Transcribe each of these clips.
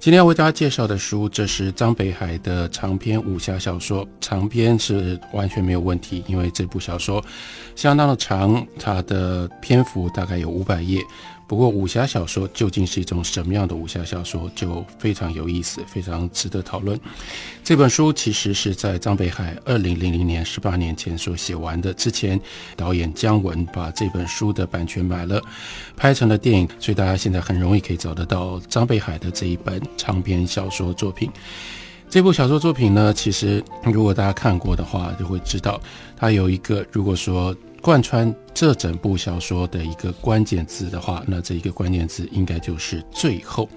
今天要为大家介绍的书，这是张北海的长篇武侠小说。长篇是完全没有问题，因为这部小说相当的长，它的篇幅大概有五百页。不过，武侠小说究竟是一种什么样的武侠小说，就非常有意思，非常值得讨论。这本书其实是在张北海二零零零年十八年前所写完的。之前导演姜文把这本书的版权买了，拍成了电影，所以大家现在很容易可以找得到张北海的这一本长篇小说作品。这部小说作品呢，其实如果大家看过的话，就会知道它有一个，如果说。贯穿这整部小说的一个关键字的话，那这一个关键字应该就是“最后”。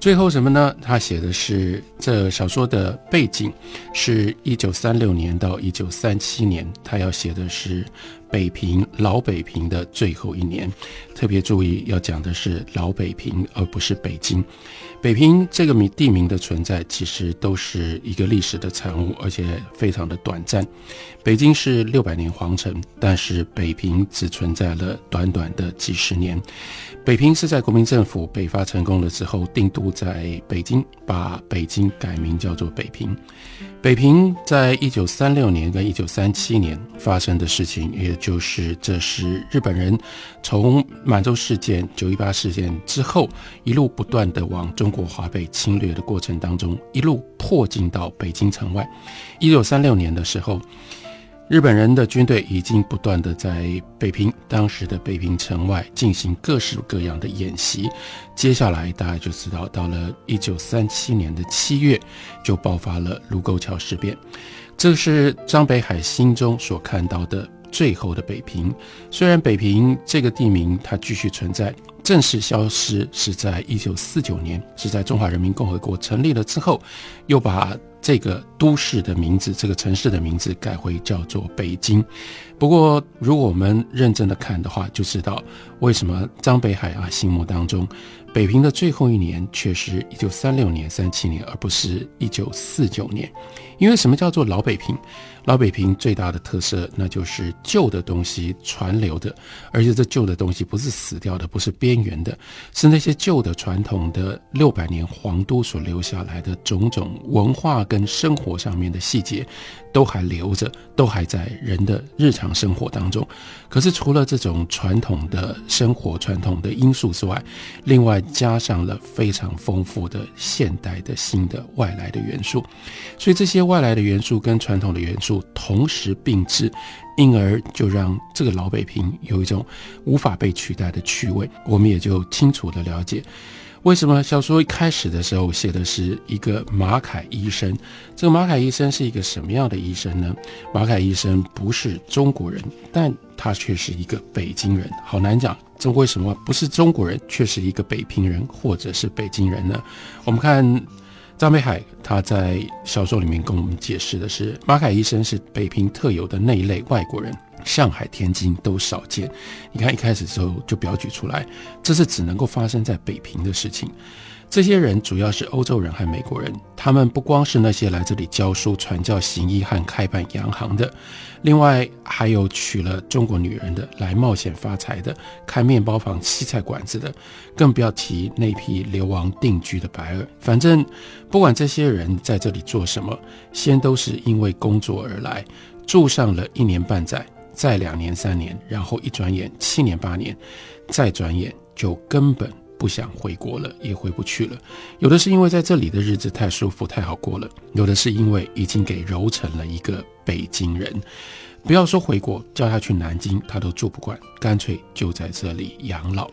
最后什么呢？他写的是这小说的背景是一九三六年到一九三七年，他要写的是北平老北平的最后一年。特别注意，要讲的是老北平，而不是北京。北平这个名地名的存在，其实都是一个历史的产物，而且非常的短暂。北京是六百年皇城，但是北平只存在了短短的几十年。北平是在国民政府北伐成功了之后，定都在北京，把北京改名叫做北平。北平在一九三六年跟一九三七年发生的事情，也就是这是日本人从满洲事件、九一八事件之后，一路不断的往中国华北侵略的过程当中，一路迫近到北京城外。一九三六年的时候。日本人的军队已经不断的在北平，当时的北平城外进行各式各样的演习。接下来大家就知道，到了一九三七年的七月，就爆发了卢沟桥事变。这是张北海心中所看到的最后的北平。虽然北平这个地名它继续存在，正式消失是在一九四九年，是在中华人民共和国成立了之后，又把。这个都市的名字，这个城市的名字改回叫做北京。不过，如果我们认真的看的话，就知道为什么张北海啊心目当中，北平的最后一年却是一九三六年、三七年，而不是一九四九年。因为什么叫做老北平？老北平最大的特色，那就是旧的东西传流的，而且这旧的东西不是死掉的，不是边缘的，是那些旧的传统的六百年皇都所留下来的种种文化跟生活上面的细节。都还留着，都还在人的日常生活当中。可是除了这种传统的生活、传统的因素之外，另外加上了非常丰富的现代的新的外来的元素。所以这些外来的元素跟传统的元素同时并置，因而就让这个老北平有一种无法被取代的趣味。我们也就清楚的了解。为什么小说一开始的时候写的是一个马凯医生？这个马凯医生是一个什么样的医生呢？马凯医生不是中国人，但他却是一个北京人。好难讲，这为什么不是中国人，却是一个北平人，或者是北京人呢？我们看张北海他在小说里面跟我们解释的是，马凯医生是北平特有的那一类外国人。上海、天津都少见。你看，一开始时候就表举出来，这是只能够发生在北平的事情。这些人主要是欧洲人和美国人，他们不光是那些来这里教书、传教、行医和开办洋行的，另外还有娶了中国女人的、来冒险发财的、开面包房、西菜馆子的，更不要提那批流亡定居的白尔。反正不管这些人在这里做什么，先都是因为工作而来，住上了一年半载。再两年三年，然后一转眼七年八年，再转眼就根本不想回国了，也回不去了。有的是因为在这里的日子太舒服太好过了，有的是因为已经给揉成了一个北京人。不要说回国，叫他去南京，他都住不惯，干脆就在这里养老。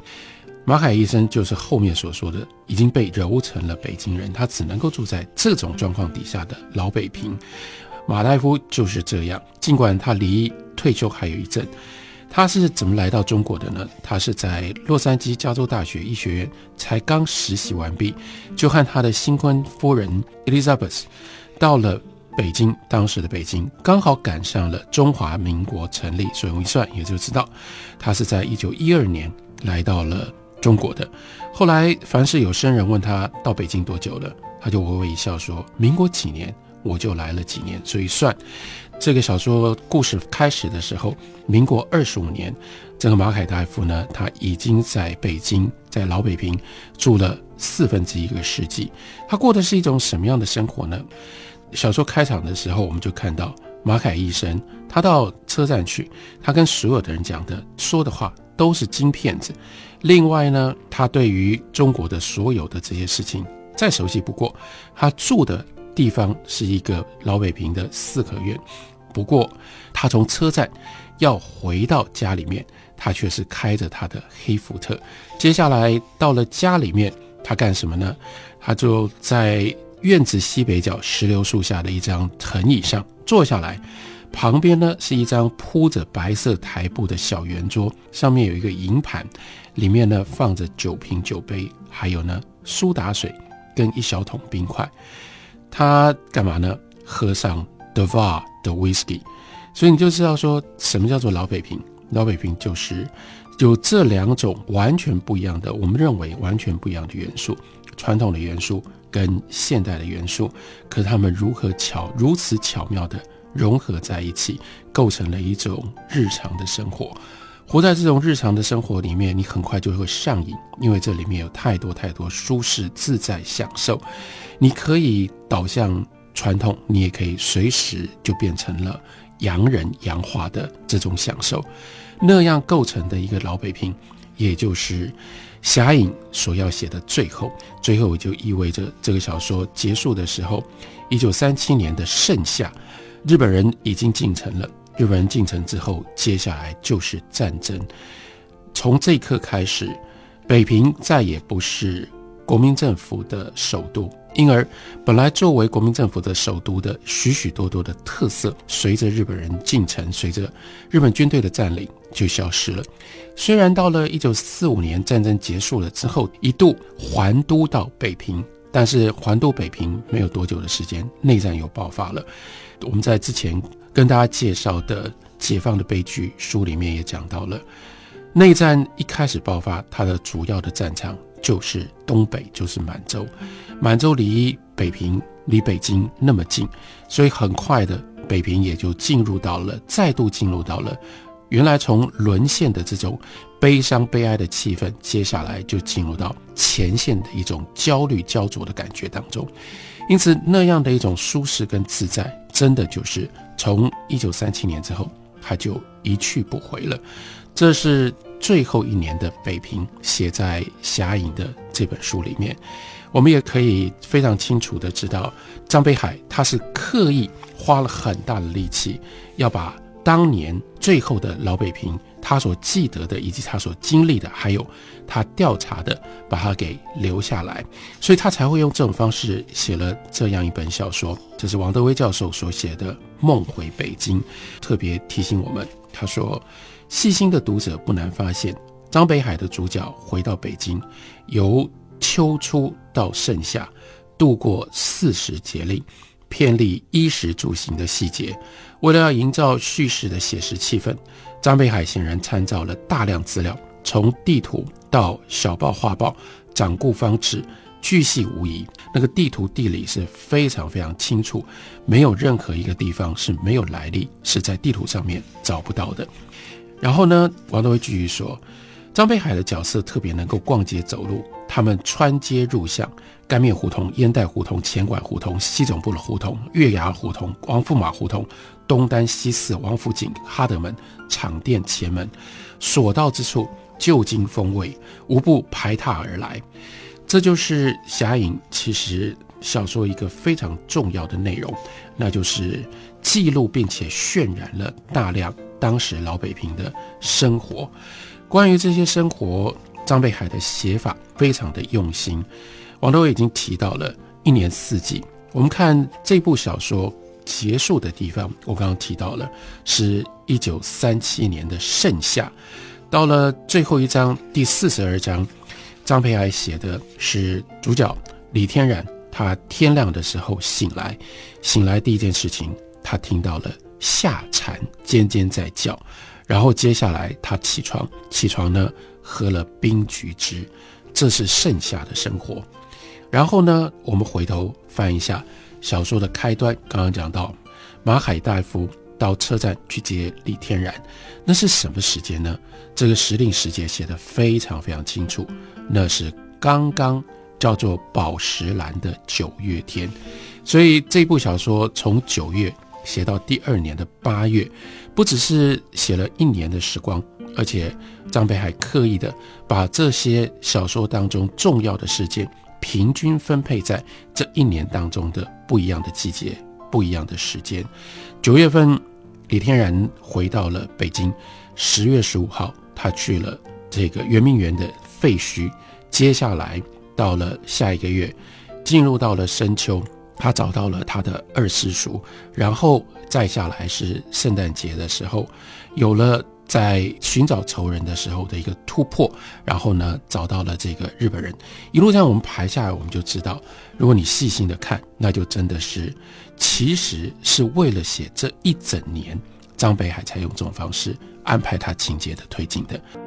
马海医生就是后面所说的已经被揉成了北京人，他只能够住在这种状况底下的老北平。马大夫就是这样，尽管他离退休还有一阵，他是怎么来到中国的呢？他是在洛杉矶加州大学医学院才刚实习完毕，就和他的新婚夫人 Elizabeth 到了北京，当时的北京刚好赶上了中华民国成立，所以我一算也就知道，他是在一九一二年来到了中国的。后来凡是有生人问他到北京多久了，他就微微一笑说：“民国几年我就来了几年。”所以算这个小说故事开始的时候，民国二十五年，这个马凯大夫呢，他已经在北京，在老北平住了四分之一个世纪。他过的是一种什么样的生活呢？小说开场的时候，我们就看到马凯医生，他到车站去，他跟所有的人讲的、说的话都是金片子。另外呢，他对于中国的所有的这些事情再熟悉不过。他住的地方是一个老北平的四合院，不过他从车站要回到家里面，他却是开着他的黑福特。接下来到了家里面，他干什么呢？他就在。院子西北角石榴树下的一张藤椅上坐下来，旁边呢是一张铺着白色台布的小圆桌，上面有一个银盘，里面呢放着酒瓶酒杯，还有呢苏打水跟一小桶冰块。他干嘛呢？喝上 d e v a 的 whisky。所以你就知道说什么叫做老北平。老北平就是有这两种完全不一样的，我们认为完全不一样的元素，传统的元素。跟现代的元素，可他们如何巧如此巧妙的融合在一起，构成了一种日常的生活。活在这种日常的生活里面，你很快就会上瘾，因为这里面有太多太多舒适自在享受。你可以导向传统，你也可以随时就变成了洋人洋化的这种享受。那样构成的一个老北平，也就是。侠影所要写的最后，最后也就意味着这个小说结束的时候，一九三七年的盛夏，日本人已经进城了。日本人进城之后，接下来就是战争。从这一刻开始，北平再也不是国民政府的首都。因而，本来作为国民政府的首都的许许多多的特色，随着日本人进城，随着日本军队的占领，就消失了。虽然到了一九四五年战争结束了之后，一度还都到北平，但是还都北平没有多久的时间，内战又爆发了。我们在之前跟大家介绍的《解放的悲剧》书里面也讲到了，内战一开始爆发，它的主要的战场就是东北，就是满洲。满洲离北平、离北京那么近，所以很快的，北平也就进入到了，再度进入到了原来从沦陷的这种悲伤悲哀的气氛，接下来就进入到前线的一种焦虑焦灼的感觉当中。因此，那样的一种舒适跟自在，真的就是从一九三七年之后，他就一去不回了。这是最后一年的北平写在《侠影》的这本书里面。我们也可以非常清楚的知道，张北海他是刻意花了很大的力气，要把当年最后的老北平他所记得的，以及他所经历的，还有他调查的，把它给留下来，所以他才会用这种方式写了这样一本小说。这是王德威教授所写的《梦回北京》，特别提醒我们，他说，细心的读者不难发现，张北海的主角回到北京，由秋初到盛夏，度过四时节令，偏离衣食住行的细节。为了要营造叙事的写实气氛，张北海显然参照了大量资料，从地图到小报、画报、掌故方志，巨细无遗。那个地图地理是非常非常清楚，没有任何一个地方是没有来历，是在地图上面找不到的。然后呢，王德威继续说，张北海的角色特别能够逛街走路。他们穿街入巷，干面胡同、烟袋胡同、钱管胡同、西总部的胡同、月牙胡同、王驸马胡同、东单西四、王府井、哈德门、厂店前门，所到之处，旧京风味无不排踏而来。这就是《侠影》其实小说一个非常重要的内容，那就是记录并且渲染了大量当时老北平的生活。关于这些生活。张北海的写法非常的用心，王德伟已经提到了一年四季。我们看这部小说结束的地方，我刚刚提到了是一九三七年的盛夏。到了最后一章第四十二章，张培爱写的是主角李天然，他天亮的时候醒来，醒来第一件事情，他听到了夏蝉尖尖在叫，然后接下来他起床，起床呢喝了冰橘汁，这是盛夏的生活。然后呢，我们回头翻一下小说的开端，刚刚讲到马海大夫到车站去接李天然，那是什么时间呢？这个时令时节写得非常非常清楚，那是刚刚叫做宝石蓝的九月天，所以这部小说从九月写到第二年的八月，不只是写了一年的时光，而且张北海刻意的把这些小说当中重要的事件。平均分配在这一年当中的不一样的季节、不一样的时间。九月份，李天然回到了北京；十月十五号，他去了这个圆明园的废墟。接下来到了下一个月，进入到了深秋，他找到了他的二师叔。然后再下来是圣诞节的时候，有了。在寻找仇人的时候的一个突破，然后呢，找到了这个日本人。一路上我们排下来，我们就知道，如果你细心的看，那就真的是，其实是为了写这一整年，张北海才用这种方式安排他情节的推进的。